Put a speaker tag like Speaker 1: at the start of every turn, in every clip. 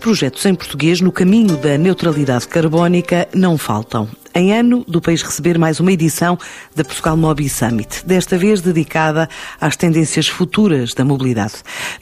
Speaker 1: projetos em português no caminho da neutralidade carbónica não faltam em ano do país receber mais uma edição da Portugal Mobi Summit, desta vez dedicada às tendências futuras da mobilidade.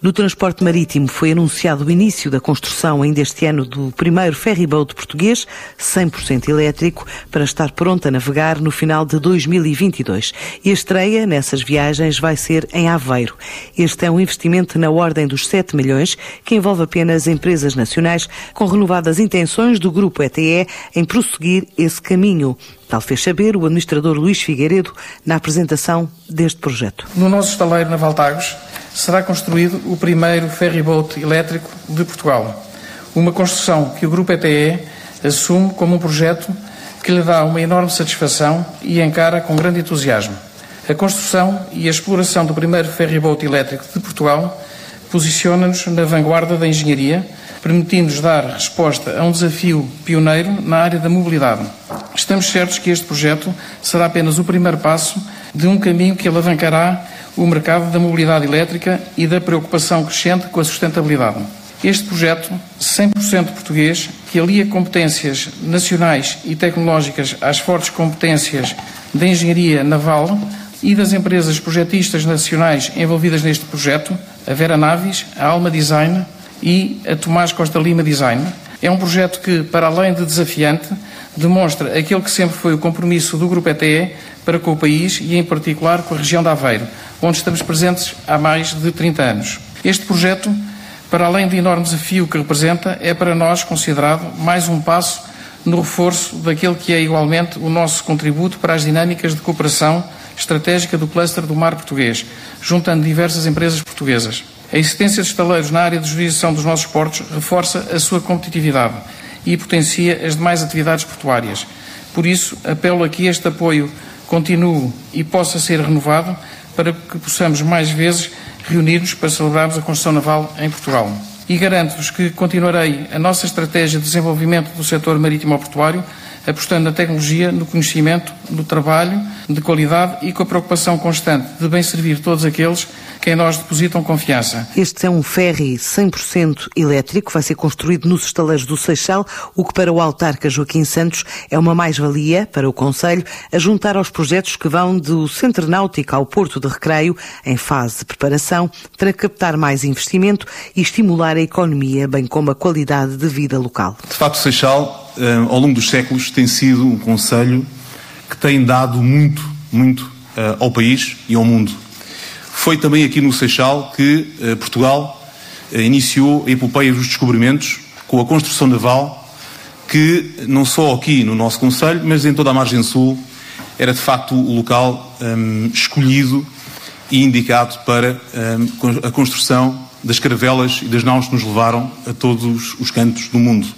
Speaker 1: No transporte marítimo foi anunciado o início da construção ainda este ano do primeiro ferryboat português, 100% elétrico, para estar pronto a navegar no final de 2022. E a estreia nessas viagens vai ser em Aveiro. Este é um investimento na ordem dos 7 milhões, que envolve apenas empresas nacionais, com renovadas intenções do Grupo ETE em prosseguir esse caminho caminho. Tal fez saber o administrador Luís Figueiredo na apresentação deste projeto.
Speaker 2: No nosso estaleiro Naval Tagos será construído o primeiro ferryboat elétrico de Portugal. Uma construção que o Grupo ETE assume como um projeto que lhe dá uma enorme satisfação e encara com grande entusiasmo. A construção e a exploração do primeiro ferryboat elétrico de Portugal posiciona-nos na vanguarda da engenharia, permitindo-nos dar resposta a um desafio pioneiro na área da mobilidade. Estamos certos que este projeto será apenas o primeiro passo de um caminho que alavancará o mercado da mobilidade elétrica e da preocupação crescente com a sustentabilidade. Este projeto, 100% português, que alia competências nacionais e tecnológicas às fortes competências da engenharia naval e das empresas projetistas nacionais envolvidas neste projeto, a Vera Navis, a Alma Design e a Tomás Costa Lima Design, é um projeto que, para além de desafiante, demonstra aquele que sempre foi o compromisso do Grupo ETE para com o país e, em particular, com a região de Aveiro, onde estamos presentes há mais de 30 anos. Este projeto, para além do enorme desafio que representa, é para nós considerado mais um passo no reforço daquele que é igualmente o nosso contributo para as dinâmicas de cooperação estratégica do cluster do mar português, juntando diversas empresas portuguesas. A existência de estaleiros na área de jurisdição dos nossos portos reforça a sua competitividade e potencia as demais atividades portuárias. Por isso, apelo a que este apoio continue e possa ser renovado para que possamos mais vezes reunir-nos para celebrarmos a construção naval em Portugal. E garanto-vos que continuarei a nossa estratégia de desenvolvimento do setor marítimo-portuário apostando na tecnologia, no conhecimento, no trabalho de qualidade e com a preocupação constante de bem servir todos aqueles que em nós depositam confiança.
Speaker 1: Este é um ferry 100% elétrico, vai ser construído nos estaleiros do Seixal, o que para o autarca Joaquim Santos é uma mais-valia para o Conselho, a juntar aos projetos que vão do Centro Náutico ao Porto de Recreio, em fase de preparação, para captar mais investimento e estimular a economia, bem como a qualidade de vida local.
Speaker 3: De facto, o Seixal eh, ao longo dos séculos, tem sido um Conselho que tem dado muito, muito eh, ao país e ao mundo. Foi também aqui no Seixal que eh, Portugal iniciou a epopeia dos descobrimentos com a construção naval, que não só aqui no nosso Conselho, mas em toda a margem sul, era de facto o local um, escolhido e indicado para um, a construção das caravelas e das naus que nos levaram a todos os cantos do mundo.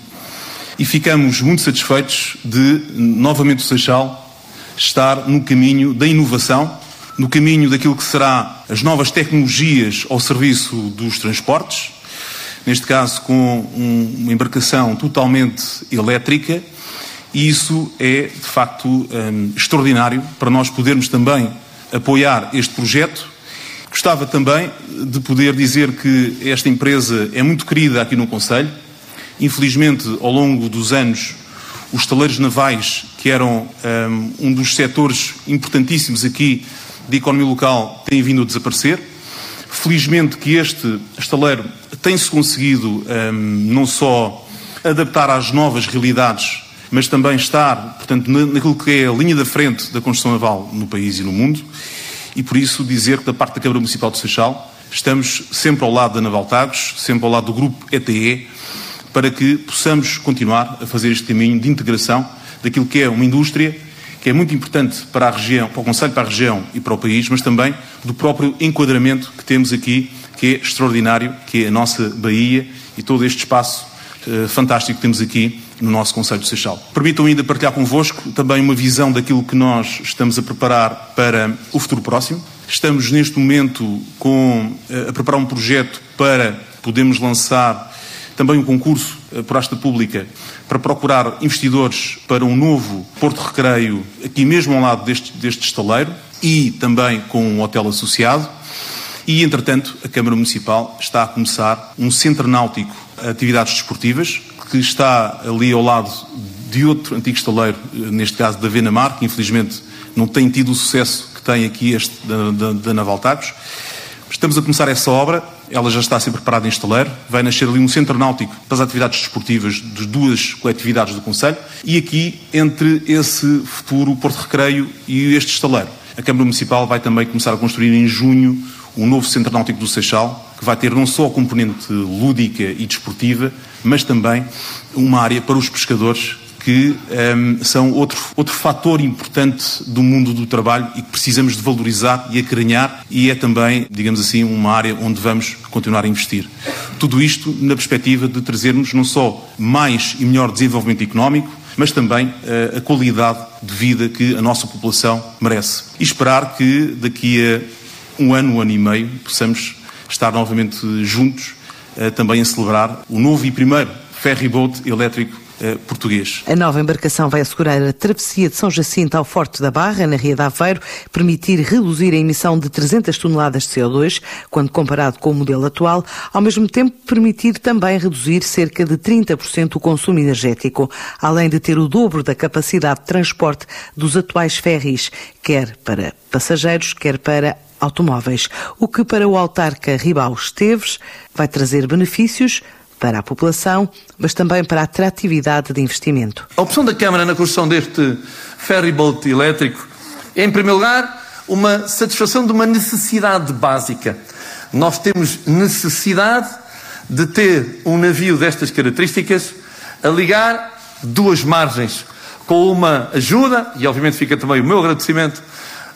Speaker 3: E ficamos muito satisfeitos de, novamente, o Seixal estar no caminho da inovação, no caminho daquilo que será as novas tecnologias ao serviço dos transportes, neste caso com uma embarcação totalmente elétrica, e isso é, de facto, um, extraordinário para nós podermos também apoiar este projeto. Gostava também de poder dizer que esta empresa é muito querida aqui no Conselho, Infelizmente, ao longo dos anos, os estaleiros navais, que eram um, um dos setores importantíssimos aqui de economia local, têm vindo a desaparecer. Felizmente que este estaleiro tem-se conseguido um, não só adaptar às novas realidades, mas também estar, portanto, naquilo que é a linha da frente da construção naval no país e no mundo. E por isso dizer que da parte da Câmara Municipal de Seixal estamos sempre ao lado da Naval Tagos, sempre ao lado do grupo ETE, para que possamos continuar a fazer este caminho de integração daquilo que é uma indústria que é muito importante para a região, para o Conselho, para a região e para o país, mas também do próprio enquadramento que temos aqui, que é extraordinário, que é a nossa Bahia e todo este espaço uh, fantástico que temos aqui no nosso Conselho de Seixal. Permitam ainda partilhar convosco também uma visão daquilo que nós estamos a preparar para o futuro próximo. Estamos neste momento com, uh, a preparar um projeto para podermos lançar também um concurso eh, por esta pública para procurar investidores para um novo Porto Recreio, aqui mesmo ao lado deste, deste estaleiro, e também com um hotel associado. E, entretanto, a Câmara Municipal está a começar um centro náutico atividades desportivas, que está ali ao lado de outro antigo estaleiro, neste caso da Venamar, que infelizmente não tem tido o sucesso que tem aqui este da, da, da Navaltagos. Estamos a começar essa obra, ela já está a ser preparada em estaleiro, vai nascer ali um centro náutico para as atividades desportivas de duas coletividades do Conselho e aqui entre esse futuro Porto Recreio e este estaleiro. A Câmara Municipal vai também começar a construir em junho um novo centro náutico do Seixal, que vai ter não só a componente lúdica e desportiva, mas também uma área para os pescadores que um, ehm, são outro, outro fator importante do mundo do trabalho e que precisamos de valorizar e acarinhar e é também, digamos assim, uma área onde vamos continuar a investir. Tudo isto na perspectiva de trazermos não só mais e melhor desenvolvimento económico, mas também uh, a qualidade de vida que a nossa população merece. E esperar que daqui a um ano, um ano e meio, possamos estar novamente juntos uh, também a celebrar o novo e primeiro ferry boat elétrico eh, português.
Speaker 1: A nova embarcação vai assegurar a travessia de São Jacinto ao Forte da Barra, na Ria de Aveiro, permitir reduzir a emissão de 300 toneladas de CO2, quando comparado com o modelo atual, ao mesmo tempo permitir também reduzir cerca de 30% o consumo energético, além de ter o dobro da capacidade de transporte dos atuais ferries, quer para passageiros, quer para automóveis, o que para o autarca Ribau Esteves vai trazer benefícios para a população, mas também para a atratividade de investimento.
Speaker 4: A opção da Câmara na construção deste ferry boat elétrico é, em primeiro lugar, uma satisfação de uma necessidade básica. Nós temos necessidade de ter um navio destas características a ligar duas margens, com uma ajuda, e obviamente fica também o meu agradecimento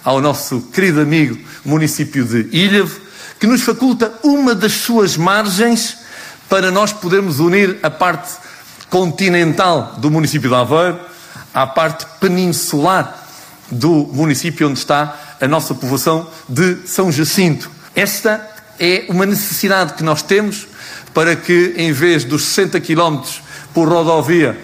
Speaker 4: ao nosso querido amigo município de Ilhavo, que nos faculta uma das suas margens para nós podermos unir a parte continental do município de Aveiro à parte peninsular do município onde está a nossa povoação de São Jacinto. Esta é uma necessidade que nós temos para que, em vez dos 60 km por rodovia,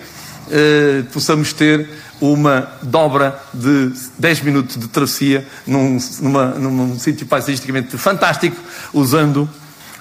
Speaker 4: eh, possamos ter uma dobra de 10 minutos de travessia num, numa, num sítio paisagisticamente fantástico, usando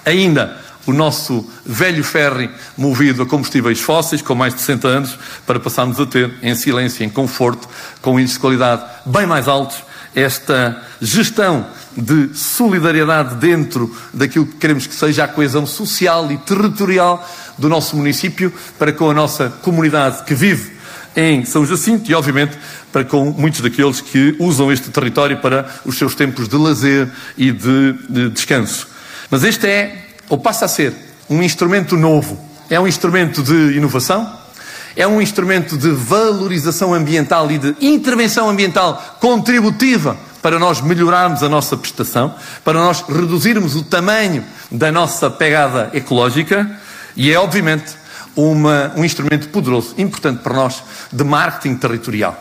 Speaker 4: ainda o nosso velho ferry movido a combustíveis fósseis, com mais de 60 anos, para passarmos a ter, em silêncio, em conforto, com índices de qualidade bem mais altos, esta gestão de solidariedade dentro daquilo que queremos que seja a coesão social e territorial do nosso município, para com a nossa comunidade que vive em São Jacinto e, obviamente, para com muitos daqueles que usam este território para os seus tempos de lazer e de, de descanso. Mas este é ou passa a ser um instrumento novo. É um instrumento de inovação, é um instrumento de valorização ambiental e de intervenção ambiental contributiva para nós melhorarmos a nossa prestação, para nós reduzirmos o tamanho da nossa pegada ecológica e é, obviamente, uma, um instrumento poderoso, importante para nós, de marketing territorial.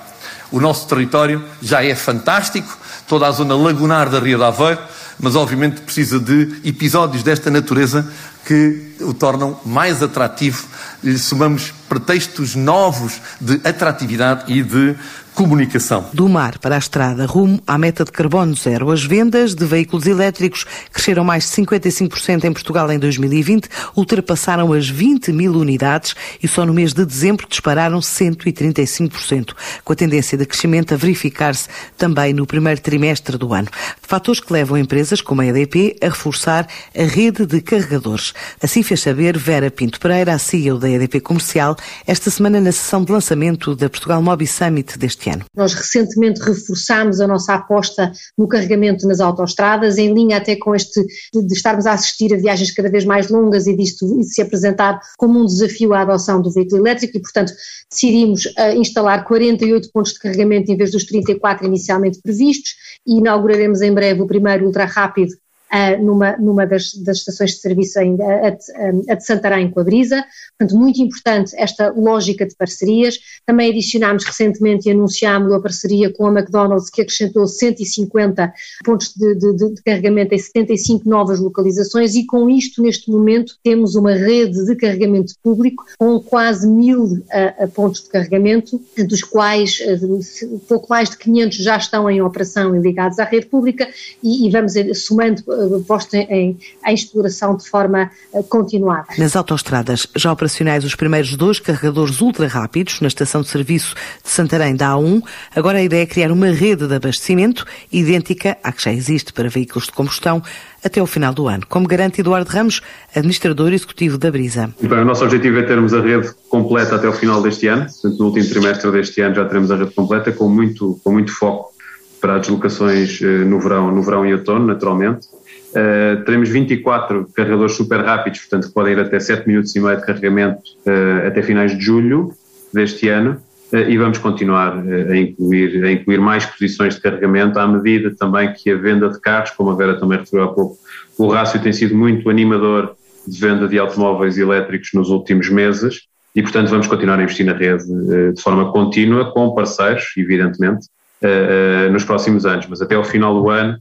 Speaker 4: O nosso território já é fantástico, toda a zona lagunar da Ria de Aveiro, mas obviamente precisa de episódios desta natureza que o tornam mais atrativo. Lhe somamos pretextos novos de atratividade e de comunicação.
Speaker 1: Do mar para a estrada, rumo à meta de carbono zero. As vendas de veículos elétricos cresceram mais de 55% em Portugal em 2020, ultrapassaram as 20 mil unidades e só no mês de dezembro dispararam 135%, com a tendência de crescimento a verificar-se também no primeiro trimestre do ano. Fatores que levam empresas como a EDP a reforçar a rede de carregadores. Assim fez saber Vera Pinto Pereira, a CEO da EDP Comercial, esta semana na sessão de lançamento da Portugal Mobi Summit deste ano.
Speaker 5: Nós recentemente reforçámos a nossa aposta no carregamento nas autoestradas, em linha até com este de, estarmos a assistir a viagens cada vez mais longas e disto se apresentar como um desafio à adoção do veículo elétrico e, portanto, decidimos uh, instalar 48 pontos de carregamento em vez dos 34 inicialmente previstos e inauguraremos em breve o primeiro ultra rápido uh, numa, numa das, das, estações de serviço ainda, a, de, a de Santarém com a Brisa. Portanto, muito importante esta lógica de parcerias. Também adicionámos recentemente e anunciámos a parceria com a McDonald's, que acrescentou 150 pontos de, de, de carregamento em 75 novas localizações, e com isto, neste momento, temos uma rede de carregamento público com quase mil uh, pontos de carregamento, dos quais uh, pouco mais de 500 já estão em operação e ligados à rede pública, e, e vamos somando posto em, em exploração de forma continuada.
Speaker 1: Nas autoestradas já operacionais os primeiros dois carregadores ultra rápidos na estação de serviço de Santarém da A1, agora a ideia é criar uma rede de abastecimento idêntica à que já existe para veículos de combustão até o final do ano, como garante Eduardo Ramos, administrador executivo da Brisa.
Speaker 6: Bem, o nosso objetivo é termos a rede completa até o final deste ano, portanto, no último trimestre deste ano já teremos a rede completa, com muito, com muito foco para as deslocações eh, no verão, no verão e outono, naturalmente. Uh, teremos 24 carregadores super rápidos, portanto, que podem ir até 7 minutos e meio de carregamento uh, até finais de julho deste ano. Eh, e vamos continuar a incluir, a incluir mais posições de carregamento à medida também que a venda de carros, como a Vera também referiu há pouco, o rácio tem sido muito animador de venda de automóveis elétricos nos últimos meses e, portanto, vamos continuar a investir na rede de forma contínua, com parceiros, evidentemente, nos próximos anos. Mas até ao final do ano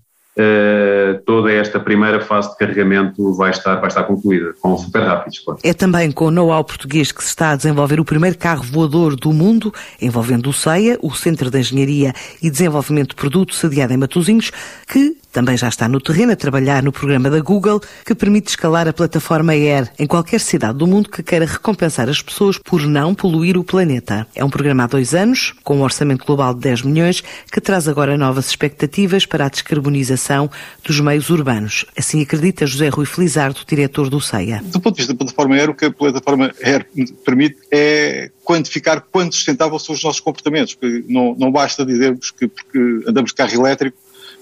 Speaker 6: toda esta primeira fase de carregamento vai estar, vai estar concluída, com super rápidos. Claro.
Speaker 1: É também com o know-how português que se está a desenvolver o primeiro carro voador do mundo, envolvendo o CEIA, o Centro de Engenharia e Desenvolvimento de Produto, sediado em Matosinhos, que também já está no terreno a trabalhar no programa da Google que permite escalar a plataforma Air em qualquer cidade do mundo que queira recompensar as pessoas por não poluir o planeta. É um programa há dois anos, com um orçamento global de 10 milhões, que traz agora novas expectativas para a descarbonização dos meios urbanos. Assim acredita José Rui Felizardo, diretor do CEIA.
Speaker 7: Do ponto de vista da plataforma Air, o que a plataforma Air permite é quantificar quanto sustentáveis são os nossos comportamentos. Não, não basta dizermos que porque andamos de carro elétrico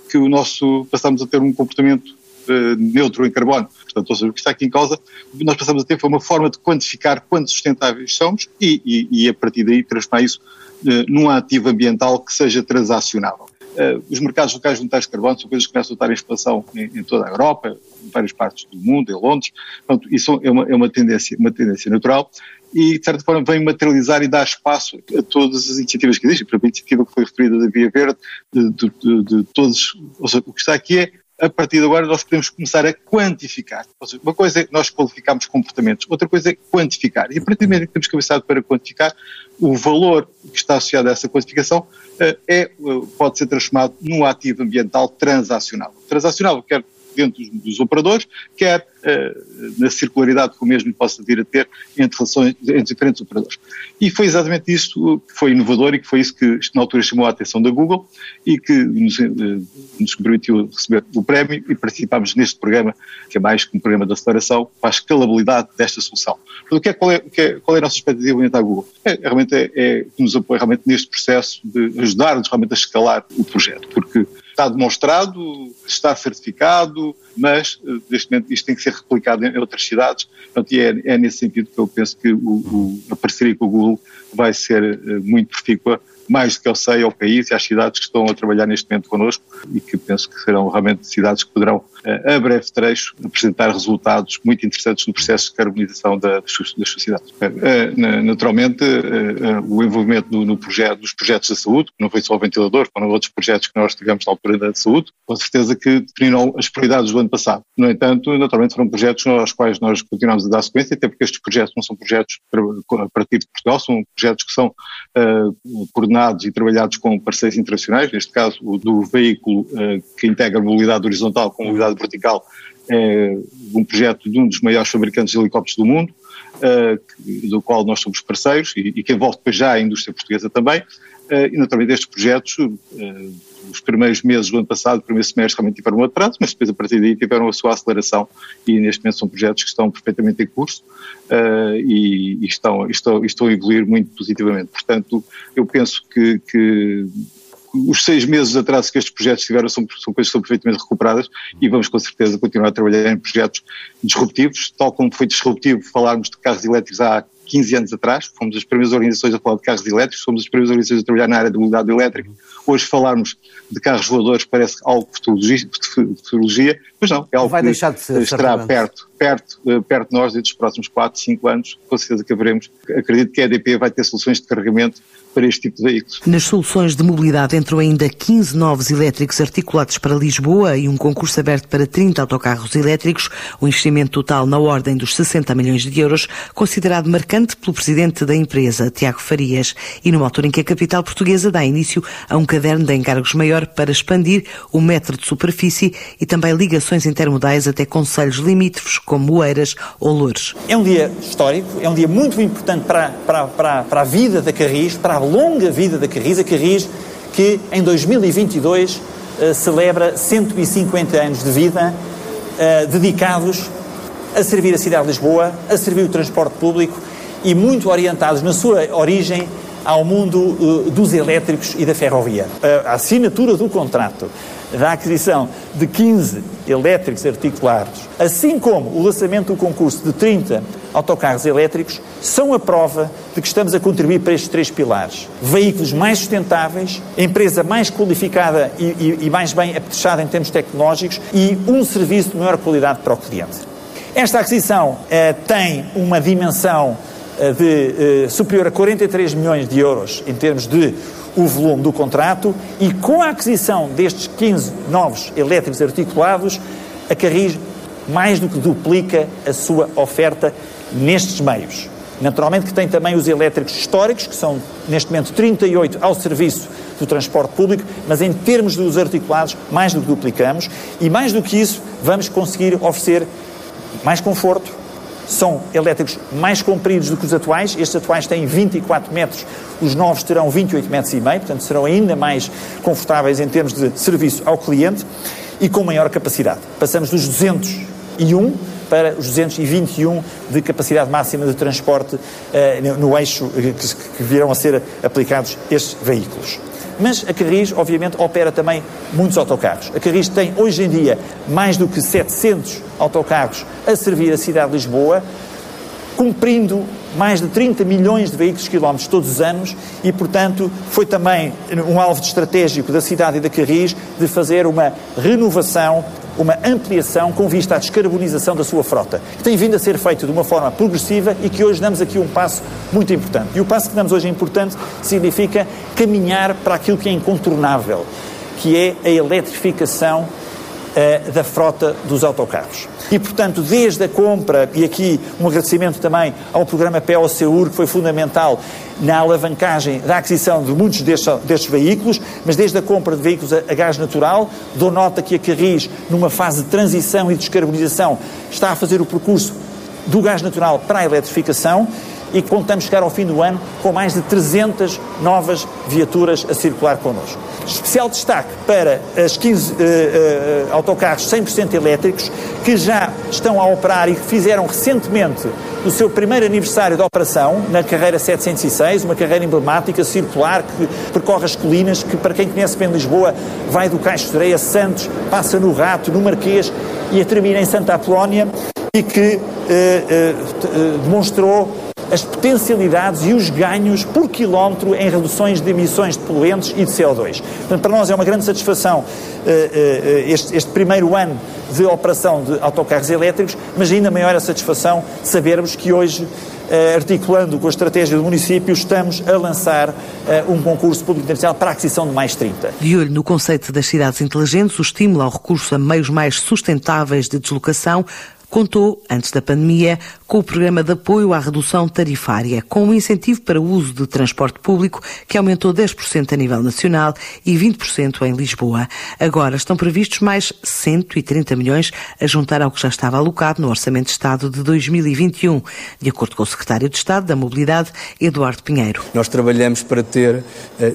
Speaker 7: que o nosso, passamos a ter um comportamento uh, neutro em carbono. Portanto, ou seja, o que está aqui em causa, nós passamos a ter foi uma forma de quantificar quanto sustentáveis somos e, e, e a partir daí transformar isso uh, num ativo ambiental que seja transacionável. Uh, os mercados locais voluntários de carbono são coisas que começam a estar em expansão em, em, toda a Europa, em várias partes do mundo, em Londres. Portanto, isso é uma, é uma, tendência, uma tendência natural e, de certa forma, vem materializar e dar espaço a todas as iniciativas que existem. Por exemplo, a iniciativa que foi referida da Via Verde, de, de, de, de todos, ou seja, o que está aqui é a partir de agora nós podemos começar a quantificar. Seja, uma coisa é nós qualificarmos comportamentos, outra coisa é quantificar. E a partir do momento que temos cabeçado para quantificar, o valor que está associado a essa quantificação eh, é, eh, pode ser transformado num ativo ambiental transacional. Transacional quer dentro dos, operadores, quer na circularidade que o mesmo possa vir a ter entre relações entre diferentes operadores. E foi exatamente isso que foi inovador e que foi isso que na altura chamou a atenção da Google e que nos, uh, nos permitiu receber o prémio e participámos neste programa, que é mais que um programa de aceleração, para a escalabilidade desta solução. Portanto, que é, qual, é, qual, é, qual é a nossa expectativa orientada à Google? É, realmente é, é que nos apoia realmente neste processo de ajudar-nos realmente a escalar o projeto, porque está demonstrado, está certificado, mas eh, neste momento isto tem que ser replicado em outras cidades, portanto, é, é nesse sentido que eu penso que o, o, a parceria com o Google vai ser eh, muito profícua mais do que eu sei ao país e às cidades que estão a trabalhar neste momento connosco e que penso que serão realmente cidades que poderão, eh, a breve trecho, apresentar resultados muito interessantes no processo de carbonização das, sociedades. Eh, naturalmente, eh, o envolvimento no, projeto, dos projetos da saúde, não foi só o ventilador, foram outros projetos que nós tivemos na altura da saúde, com certeza que definiram as prioridades do ano passado. No entanto, naturalmente foram projetos aos quais nós continuamos a dar sequência, até porque estes projetos não são projetos a partir de Portugal, são projetos que são coordenados coordenados e trabalhados com parceiros internacionais, neste caso o do veículo uh, que integra mobilidade horizontal com mobilidade vertical, é um projeto de um dos maiores fabricantes de helicópteros do mundo, uh, do qual nós somos parceiros e, que envolve depois já a indústria portuguesa também, e naturalmente estes projetos os primeiros meses do ano passado, o primeiro semestre realmente tiveram um atraso, mas depois a partir daí tiveram a sua aceleração e neste momento são projetos que estão perfeitamente em curso uh, e, e, estão, estão, estão a evoluir muito positivamente. Portanto, eu penso que, que os seis meses de atraso que estes projetos tiveram são, são coisas que são perfeitamente recuperadas e vamos com certeza continuar a trabalhar em projetos disruptivos, tal como foi disruptivo falarmos de carros elétricos há 15 anos atrás, fomos as primeiras organizações a falar de carros elétricos, fomos as primeiras organizações a trabalhar na área da mobilidade elétrica. Hoje falarmos de carros voadores parece algo de futurologia, mas não, é algo
Speaker 8: vai
Speaker 7: que
Speaker 8: de ser,
Speaker 7: estará perto perto, perto de nós e dos próximos 4, 5 anos, com certeza que haveremos. Acredito que a EDP vai ter soluções de carregamento para este tipo de veículos.
Speaker 1: Nas soluções de mobilidade entram ainda 15 novos elétricos articulados para Lisboa e um concurso aberto para 30 autocarros elétricos, um investimento total na ordem dos 60 milhões de euros, considerado marcante pelo presidente da empresa, Tiago Farias, e numa altura em que a capital portuguesa dá início a um caderno de encargos maior para expandir o metro de superfície e também ligações intermodais até conselhos limítrofes como Oeiras ou Loures.
Speaker 8: É um dia histórico, é um dia muito importante para, para, para, para a vida da Carris, para a longa vida da Carris, a Carris que em 2022 uh, celebra 150 anos de vida uh, dedicados a servir a cidade de Lisboa, a servir o transporte público e muito orientados na sua origem ao mundo uh, dos elétricos e da ferrovia. A assinatura do contrato da aquisição de 15 elétricos articulados, assim como o lançamento do concurso de 30 autocarros elétricos, são a prova de que estamos a contribuir para estes três pilares. Veículos mais sustentáveis, empresa mais qualificada e, e, e mais bem apetrechada em termos tecnológicos e um serviço de maior qualidade para o cliente. Esta aquisição eh, tem uma dimensão eh, de, eh, superior a 43 milhões de euros em termos de o volume do contrato e com a aquisição destes 15 novos elétricos articulados, a Carris mais do que duplica a sua oferta nestes meios. Naturalmente que tem também os elétricos históricos, que são neste momento 38 ao serviço do transporte público, mas em termos dos articulados, mais do que duplicamos e mais do que isso, vamos conseguir oferecer mais conforto, são elétricos mais compridos do que os atuais. Estes atuais têm 24 metros, os novos terão 28 metros e meio, portanto serão ainda mais confortáveis em termos de serviço ao cliente e com maior capacidade. Passamos dos 201 para os 221 de capacidade máxima de transporte eh, no eixo que, que virão a ser aplicados estes veículos. Mas a Carris, obviamente, opera também muitos autocarros. A Carris tem, hoje em dia, mais do que 700 autocarros a servir a cidade de Lisboa, cumprindo mais de 30 milhões de veículos quilómetros todos os anos e, portanto, foi também um alvo estratégico da cidade e da Carris de fazer uma renovação uma ampliação com vista à descarbonização da sua frota, que tem vindo a ser feito de uma forma progressiva e que hoje damos aqui um passo muito importante. E o passo que damos hoje é importante significa caminhar para aquilo que é incontornável, que é a eletrificação uh, da frota dos autocarros. E, portanto, desde a compra, e aqui um agradecimento também ao programa POCUR, que foi fundamental na alavancagem da aquisição de muitos destes, destes, veículos, mas desde a compra de veículos a, a gás natural, dou nota que a Carris, numa fase de transição e descarbonização, está a fazer o percurso do gás natural para a eletrificação e contamos chegar ao fim do ano com mais de 300 novas viaturas a circular connosco. Especial destaque para as 15 uh, uh, autocarros 100% elétricos que já estão a operar e que fizeram recentemente o seu primeiro aniversário de operação na carreira 706, uma carreira emblemática, circular, que percorre as colinas, que para quem conhece bem Lisboa vai do Caixo de Areia Santos, passa no Rato, no Marquês e termina em Santa Apolónia e que uh, demonstrou as potencialidades e os ganhos por quilómetro em reduções de emissões de poluentes e de CO2. Portanto, para nós é uma grande satisfação uh, uh, este, este, primeiro ano de operação de autocarros elétricos, mas ainda maior a satisfação sabermos que hoje, uh, articulando com a estratégia do município, estamos a lançar um concurso público internacional para a aquisição de mais 30.
Speaker 1: De olho no conceito das cidades inteligentes, o estímulo ao recurso a meios mais sustentáveis de deslocação contou, antes da pandemia, com o programa de apoio à redução tarifária, com um incentivo para o uso de transporte público que aumentou 10% a nível nacional e 20% em Lisboa. Agora estão previstos mais 130 milhões a juntar ao que já estava alocado no Orçamento de Estado de 2021, de acordo com o Secretário de Estado da Mobilidade, Eduardo Pinheiro.
Speaker 9: Nós trabalhamos para ter uh,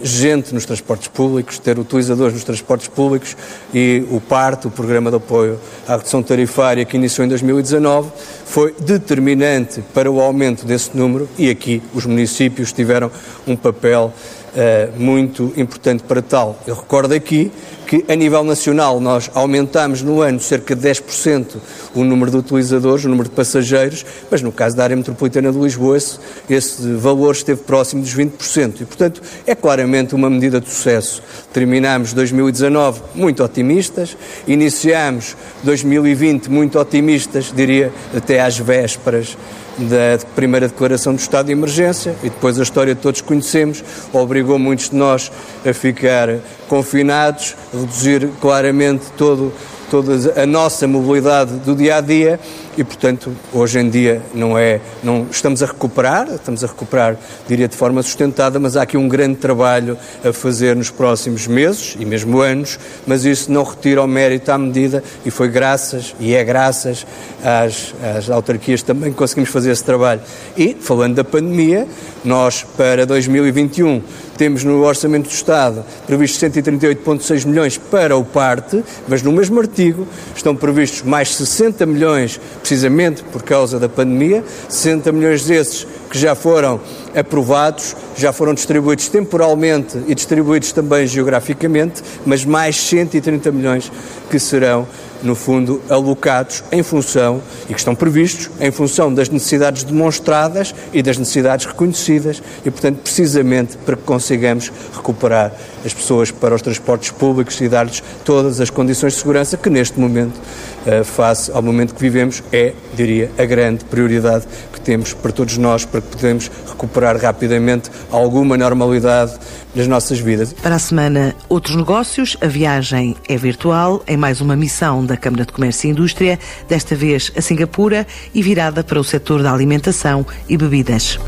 Speaker 9: gente nos transportes públicos, ter utilizadores nos transportes públicos e o PART, o Programa de Apoio à Redução Tarifária, que iniciou em 2019, foi determinante para o aumento desse número e aqui os municípios tiveram um papel uh, muito importante para tal. Eu recordo aqui que a nível nacional nós aumentamos no ano cerca de 10% o número de utilizadores, o número de passageiros, mas no caso da área metropolitana de Lisboa esse, esse valor esteve próximo dos 20%. E, portanto, é claramente uma medida de sucesso. Terminamos 2019 muito otimistas, iniciamos 2020 muito otimistas, diria até às vésperas da primeira declaração do estado de emergência e depois a história que todos conhecemos obrigou muitos de nós a ficar confinados, reduzir claramente todo toda a nossa mobilidade do dia a dia e, portanto, hoje em dia não é, não estamos a recuperar, estamos a recuperar, diria, de forma sustentada, mas há aqui um grande trabalho a fazer nos próximos meses e mesmo anos, mas isso não retira o mérito à medida e foi graças, e é graças às, às autarquias também que conseguimos fazer esse trabalho. E, falando da pandemia, nós para 2021 temos no Orçamento do Estado previsto 138,6 milhões para o parte, mas no mesmo artigo estão previstos mais 60 milhões, precisamente por causa da pandemia, 60 milhões desses que já foram aprovados, já foram distribuídos temporalmente e distribuídos também geograficamente, mas mais 130 milhões que serão no fundo, alocados em função, e que estão previstos, em função das necessidades demonstradas e das necessidades reconhecidas, e, portanto, precisamente para que consigamos recuperar as pessoas para os transportes públicos e dar-lhes todas as condições de segurança que, neste momento, eh, face ao momento que vivemos, é, diria, a grande prioridade que temos para todos nós, para que podemos recuperar rapidamente alguma normalidade nas nossas vidas.
Speaker 1: Para a semana, outros negócios. A viagem é virtual, em mais uma missão da Câmara de Comércio e Indústria, desta vez a Singapura e virada para o setor da alimentação e bebidas.